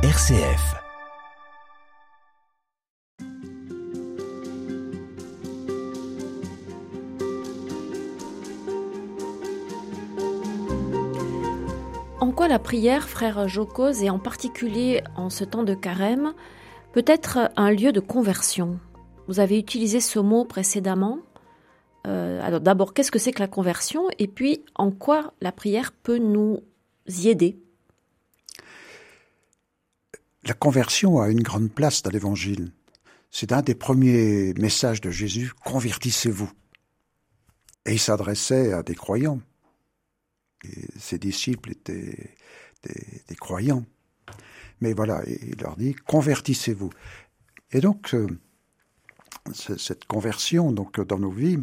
RCF. En quoi la prière, frère Jocose, et en particulier en ce temps de carême, peut être un lieu de conversion? Vous avez utilisé ce mot précédemment. Euh, alors d'abord, qu'est-ce que c'est que la conversion? Et puis, en quoi la prière peut nous y aider? La conversion a une grande place dans l'Évangile. C'est un des premiers messages de Jésus, convertissez-vous. Et il s'adressait à des croyants. Et ses disciples étaient des, croyants. Mais voilà, il leur dit, convertissez-vous. Et donc, euh, cette conversion donc dans nos vies,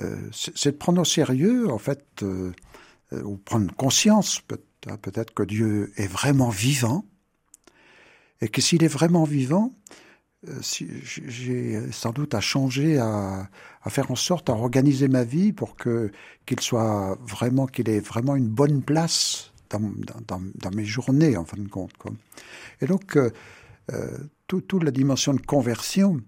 euh, c'est de prendre au sérieux, en fait, euh, ou prendre conscience hein, peut-être que Dieu est vraiment vivant, et que s'il est vraiment vivant, euh, j'ai sans doute à changer, à, faire en sorte, à organiser ma vie pour que qu'il soit vraiment, qu'il ait vraiment une bonne place dans, dans, mes journées, en fin de compte. Quoi. Et donc, euh, euh toute la dimension de conversion,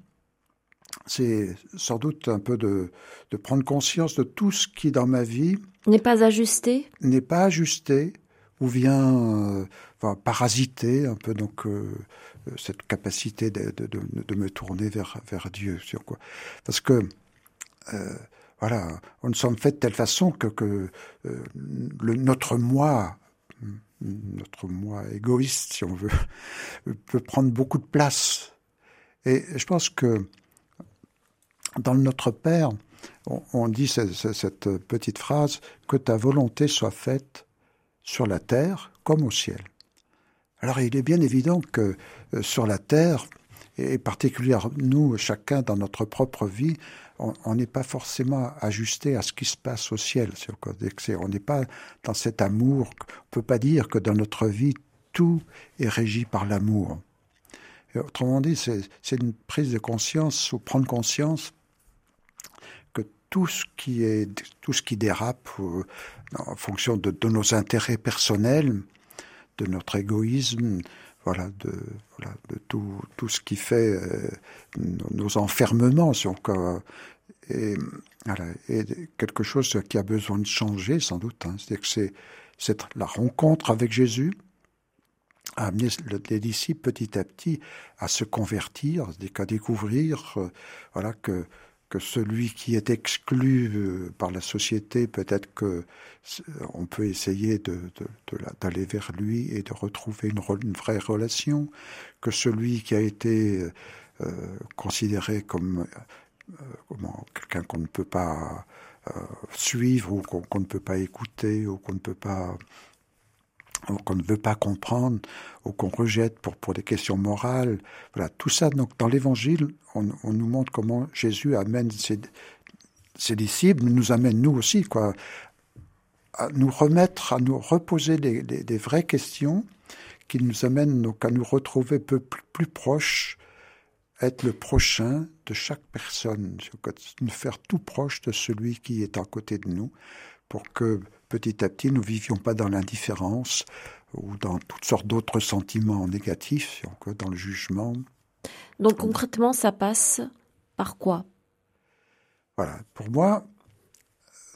c'est sans doute un peu de, de prendre conscience de tout ce qui dans ma vie n'est pas ajusté, n'est pas ajusté, ou vient euh, parasiter un peu donc euh, cette capacité de, de, me tourner vers, vers Dieu. Sur quoi. Parce que, euh, voilà, on nous sommes fait de telle façon que, que le, notre moi, notre moi égoïste, si on veut, peut prendre beaucoup de place. Et je pense que dans Notre Père, on, dit cette petite phrase, que ta volonté soit faite sur la terre comme au ciel. Alors il est bien évident que euh, sur la terre, et particulièrement nous, chacun dans notre propre vie, on n'est pas forcément ajusté à ce qui se passe au ciel. On n'est pas dans cet amour. On peut pas dire que dans notre vie, tout est régi par l'amour. Autrement dit, c'est une prise de conscience ou prendre conscience tout ce qui est tout ce qui dérape euh, en fonction de, nos intérêts personnels, de notre égoïsme, voilà, de, voilà, de tout, tout ce qui fait euh, nos, enfermements, si on, et, voilà, et quelque chose qui a besoin de changer, sans doute. Hein. C'est-à-dire que c'est la rencontre avec Jésus a amené les disciples petit à petit à se convertir, à découvrir, euh, voilà, que que celui qui est exclu euh, par la société, peut-être que on peut essayer d'aller vers lui et de retrouver une, vraie relation, que celui qui a été euh, considéré comme, euh, quelqu'un qu'on ne peut pas suivre ou qu'on ne peut pas écouter ou qu'on ne peut pas qu'on ne veut pas comprendre ou qu'on rejette pour, pour des questions morales. Voilà, tout ça, donc, dans l'Évangile, on, nous montre comment Jésus amène ses, disciples, nous amène nous aussi, quoi, à nous remettre, à nous reposer des, des, des vraies questions qui nous amènent donc à nous retrouver peu plus, plus proches, être le prochain de chaque personne, nous faire tout proche de celui qui est à côté de nous, pour que petit à petit nous vivions pas dans l'indifférence ou dans toutes sortes d'autres sentiments négatifs, dans le jugement. Donc concrètement, ça passe par quoi? Voilà, pour moi,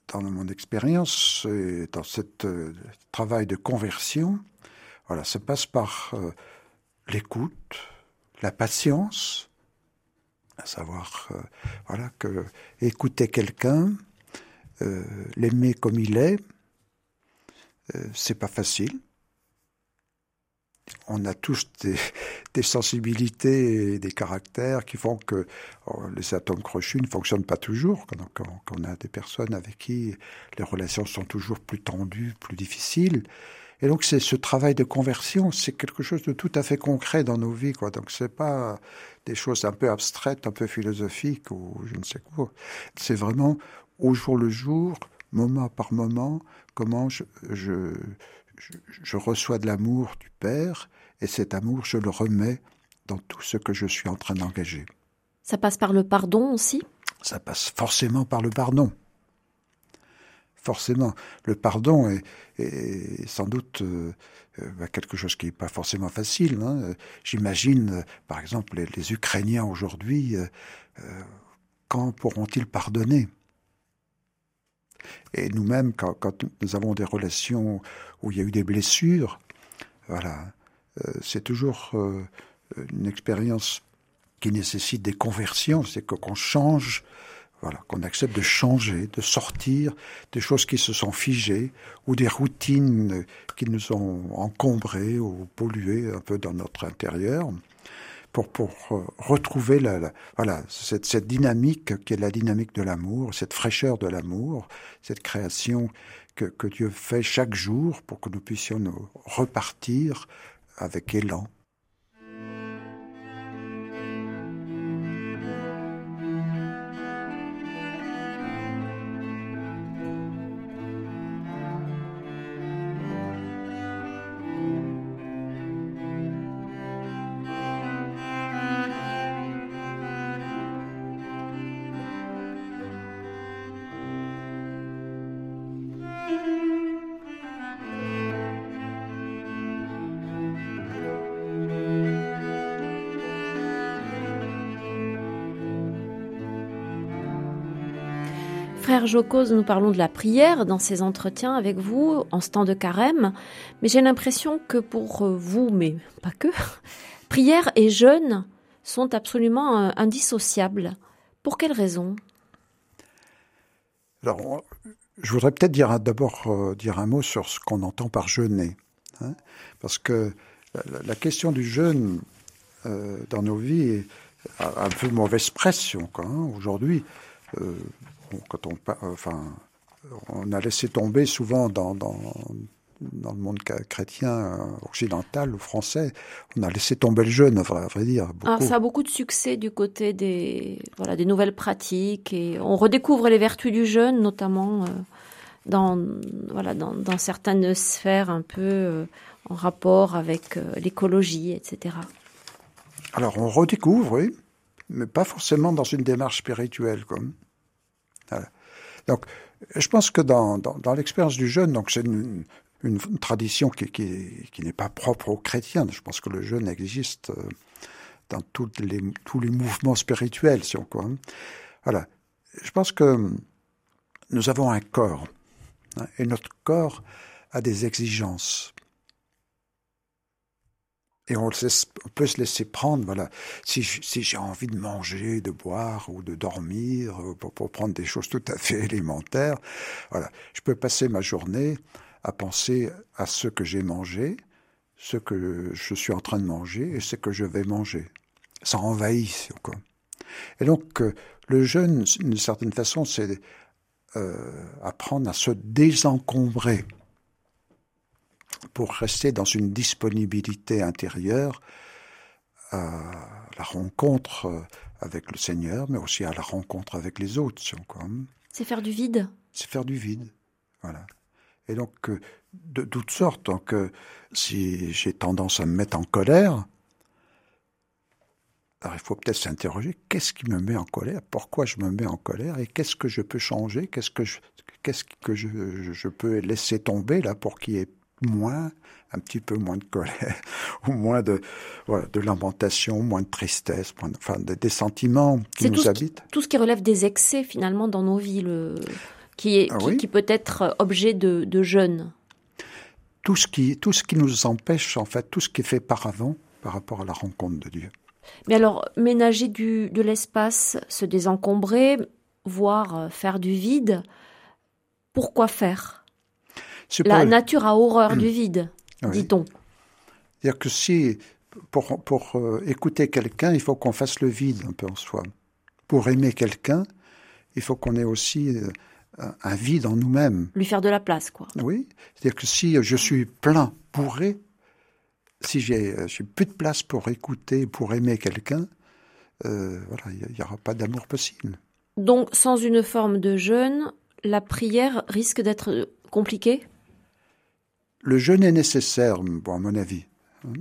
dans mon expérience et dans ce euh, travail de conversion, voilà, ça passe par euh, l'écoute, la patience, à savoir, euh, voilà, que écouter quelqu'un, l'aimer comme il est, euh, c'est pas facile. On a tous des, sensibilités et des caractères qui font que oh, les atomes crochus ne fonctionnent pas toujours. Quand, on a des personnes avec qui les relations sont toujours plus tendues, plus difficiles. Et donc, c'est ce travail de conversion, c'est quelque chose de tout à fait concret dans nos vies, quoi. Donc, c'est pas des choses un peu abstraites, un peu philosophiques ou je ne sais quoi. C'est vraiment au jour le jour, moment par moment, comment je, je, je, reçois de l'amour du Père, et cet amour, je le remets dans tout ce que je suis en train d'engager. Ça passe par le pardon aussi? Ça passe forcément par le pardon. forcément. Le pardon est, sans doute euh, euh, bah, quelque chose qui n'est pas forcément facile. Hein. J'imagine, par exemple, les, Ukrainiens aujourd'hui, quand pourront-ils pardonner? Et nous-mêmes, quand, nous avons des relations où il y a eu des blessures, voilà, c'est toujours une expérience qui nécessite des conversions, c'est qu'on change, voilà, qu'on accepte de changer, de sortir des choses qui se sont figées ou des routines qui nous ont encombrés ou pollués un peu dans notre intérieur pour, pour euh, retrouver la, voilà, cette, cette, dynamique qui est la dynamique de l'amour, cette fraîcheur de l'amour, cette création que, que Dieu fait chaque jour pour que nous puissions nous repartir avec élan. Frère Jocose, nous parlons de la prière dans ces entretiens avec vous en ce temps de carême, mais j'ai l'impression que pour vous, mais pas que, prière et jeûne sont absolument euh, indissociables. Pour quelles raisons Alors, je voudrais peut-être dire d'abord euh, dire un mot sur ce qu'on entend par jeûner, hein, parce que la, question du jeûne euh, dans nos vies a un peu mauvaise pression hein, aujourd'hui quand on, enfin, on a laissé tomber souvent dans, dans, dans le monde chrétien euh, occidental ou français, on a laissé tomber le jeûne, à vrai, dire. Beaucoup. ça a beaucoup de succès du côté des, voilà, des nouvelles pratiques et on redécouvre les vertus du jeûne, notamment euh, dans, voilà, dans, dans, certaines sphères un peu euh, en rapport avec l'écologie, etc. Alors on redécouvre, oui, mais pas forcément dans une démarche spirituelle. Comme. Donc, je pense que dans, dans, l'expérience du jeûne, donc c'est une, une, tradition qui, qui, qui n'est pas propre aux chrétiens. Je pense que le jeûne existe euh, dans tous les, tous les mouvements spirituels, si on quoi. Hein. Voilà. Je pense que nous avons un corps, hein, et notre corps a des exigences et on, peut se laisser prendre, voilà. Si, j'ai envie de manger, de boire ou de dormir, euh, pour, prendre des choses tout à fait élémentaires, voilà. Je peux passer ma journée à penser à ce que j'ai mangé, ce que je suis en train de manger et ce que je vais manger. Ça envahit, quoi. Et donc, euh, le jeûne, d'une certaine façon, c'est euh, apprendre à se désencombrer pour rester dans une disponibilité intérieure à la rencontre euh, avec le Seigneur, mais aussi à la rencontre avec les autres. C'est faire du vide C'est faire du vide, voilà. Et donc, euh, de, toutes sortes. Donc, euh, si j'ai tendance à me mettre en colère, alors il faut peut-être s'interroger, qu'est-ce qui me met en colère? Pourquoi je me mets en colère? Et qu'est-ce que je peux changer? Qu'est-ce que je, qu'est-ce que je, je, peux laisser tomber là pour qu'il y ait moins, un petit peu moins de colère, ou moins de, voilà, de lamentation, moins de tristesse, enfin des sentiments qui nous habitent. tout ce qui relève des excès finalement dans nos vies, le, qui, est, ah qui, peut être objet de, de jeûne. Tout ce, qui, tout ce qui nous empêche, en fait, tout ce qui est fait par avant par rapport à la rencontre de Dieu. Mais alors, ménager du, de l'espace, se désencombrer, voire faire du vide, pourquoi faire? La nature a horreur du vide, dit-on. C'est-à-dire que si, pour, pour euh, écouter quelqu'un, il faut qu'on fasse le vide un peu en soi. Pour aimer quelqu'un, il faut qu'on ait aussi euh, un vide en nous-mêmes. Lui faire de la place, quoi. Oui. C'est-à-dire que si je suis plein, bourré, si j'ai euh, plus de place pour écouter, pour aimer quelqu'un, voilà, il n'y aura pas d'amour possible. Donc, sans une forme de jeûne, la prière risque d'être compliquée? Le jeûne est nécessaire, à mon avis. Hein.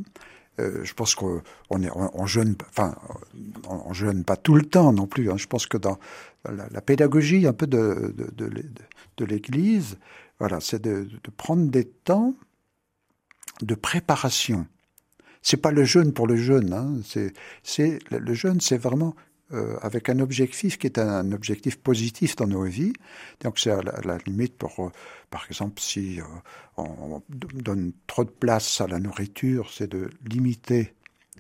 je pense qu'on est, on, jeûne, jeûne pas tout le temps non plus. Hein. Je pense que dans la, pédagogie un peu de, l'Église, voilà, c'est de, prendre des temps de préparation. C'est pas le jeûne pour le jeûne. Hein. C'est le jeûne, c'est vraiment euh, avec un objectif qui est un, objectif positif dans nos vies. Donc c'est à, la, limite pour, euh, par exemple, si euh, on donne trop de place à la nourriture, c'est de limiter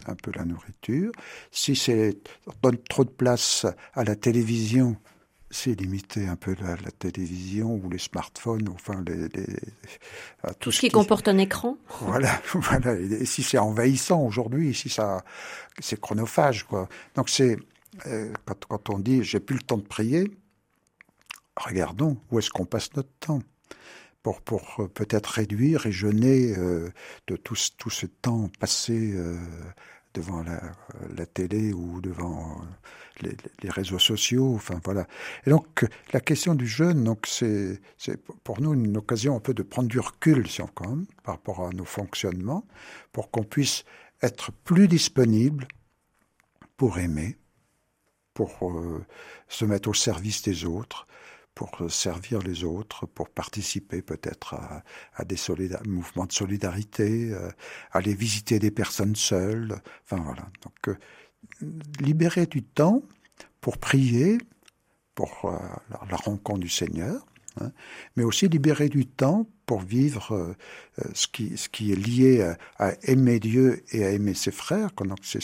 un peu la nourriture. Si c'est donne trop de place à la télévision, c'est limiter un peu la, télévision ou les smartphones, enfin les, tout, ce qui, comporte un écran. Voilà, voilà. Et si c'est envahissant aujourd'hui, si ça, c'est chronophage, quoi. Donc c'est euh, quand, on dit j'ai plus le temps de prier, regardons où est-ce qu'on passe notre temps pour, euh, peut-être réduire et jeûner euh, de tout, ce temps passé devant la, télé ou devant les, réseaux sociaux. Enfin voilà. Et donc la question du jeûne, c'est pour nous une occasion un peu de prendre du recul, si on quand même, par rapport à nos fonctionnements, pour qu'on puisse être plus disponible pour aimer, pour euh, se mettre au service des autres, pour servir les autres, pour participer peut-être à, des mouvements de solidarité, euh, aller visiter des personnes seules. Enfin voilà. Donc euh, libérer du temps pour prier, pour la, rencontre du Seigneur, hein, mais aussi libérer du temps pour vivre ce, qui, ce qui est lié à, aimer Dieu et à aimer ses frères. Donc c'est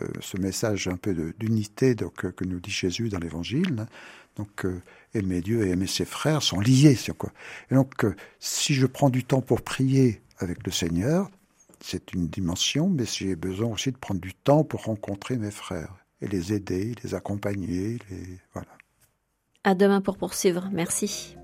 euh, ce message un peu d'unité donc que nous dit Jésus dans l'Évangile. Donc euh, aimer Dieu et aimer ses frères sont liés. Quoi. Et donc euh, si je prends du temps pour prier avec le Seigneur, c'est une dimension, mais j'ai besoin aussi de prendre du temps pour rencontrer mes frères et les aider, les accompagner, voilà. À demain pour poursuivre. Merci.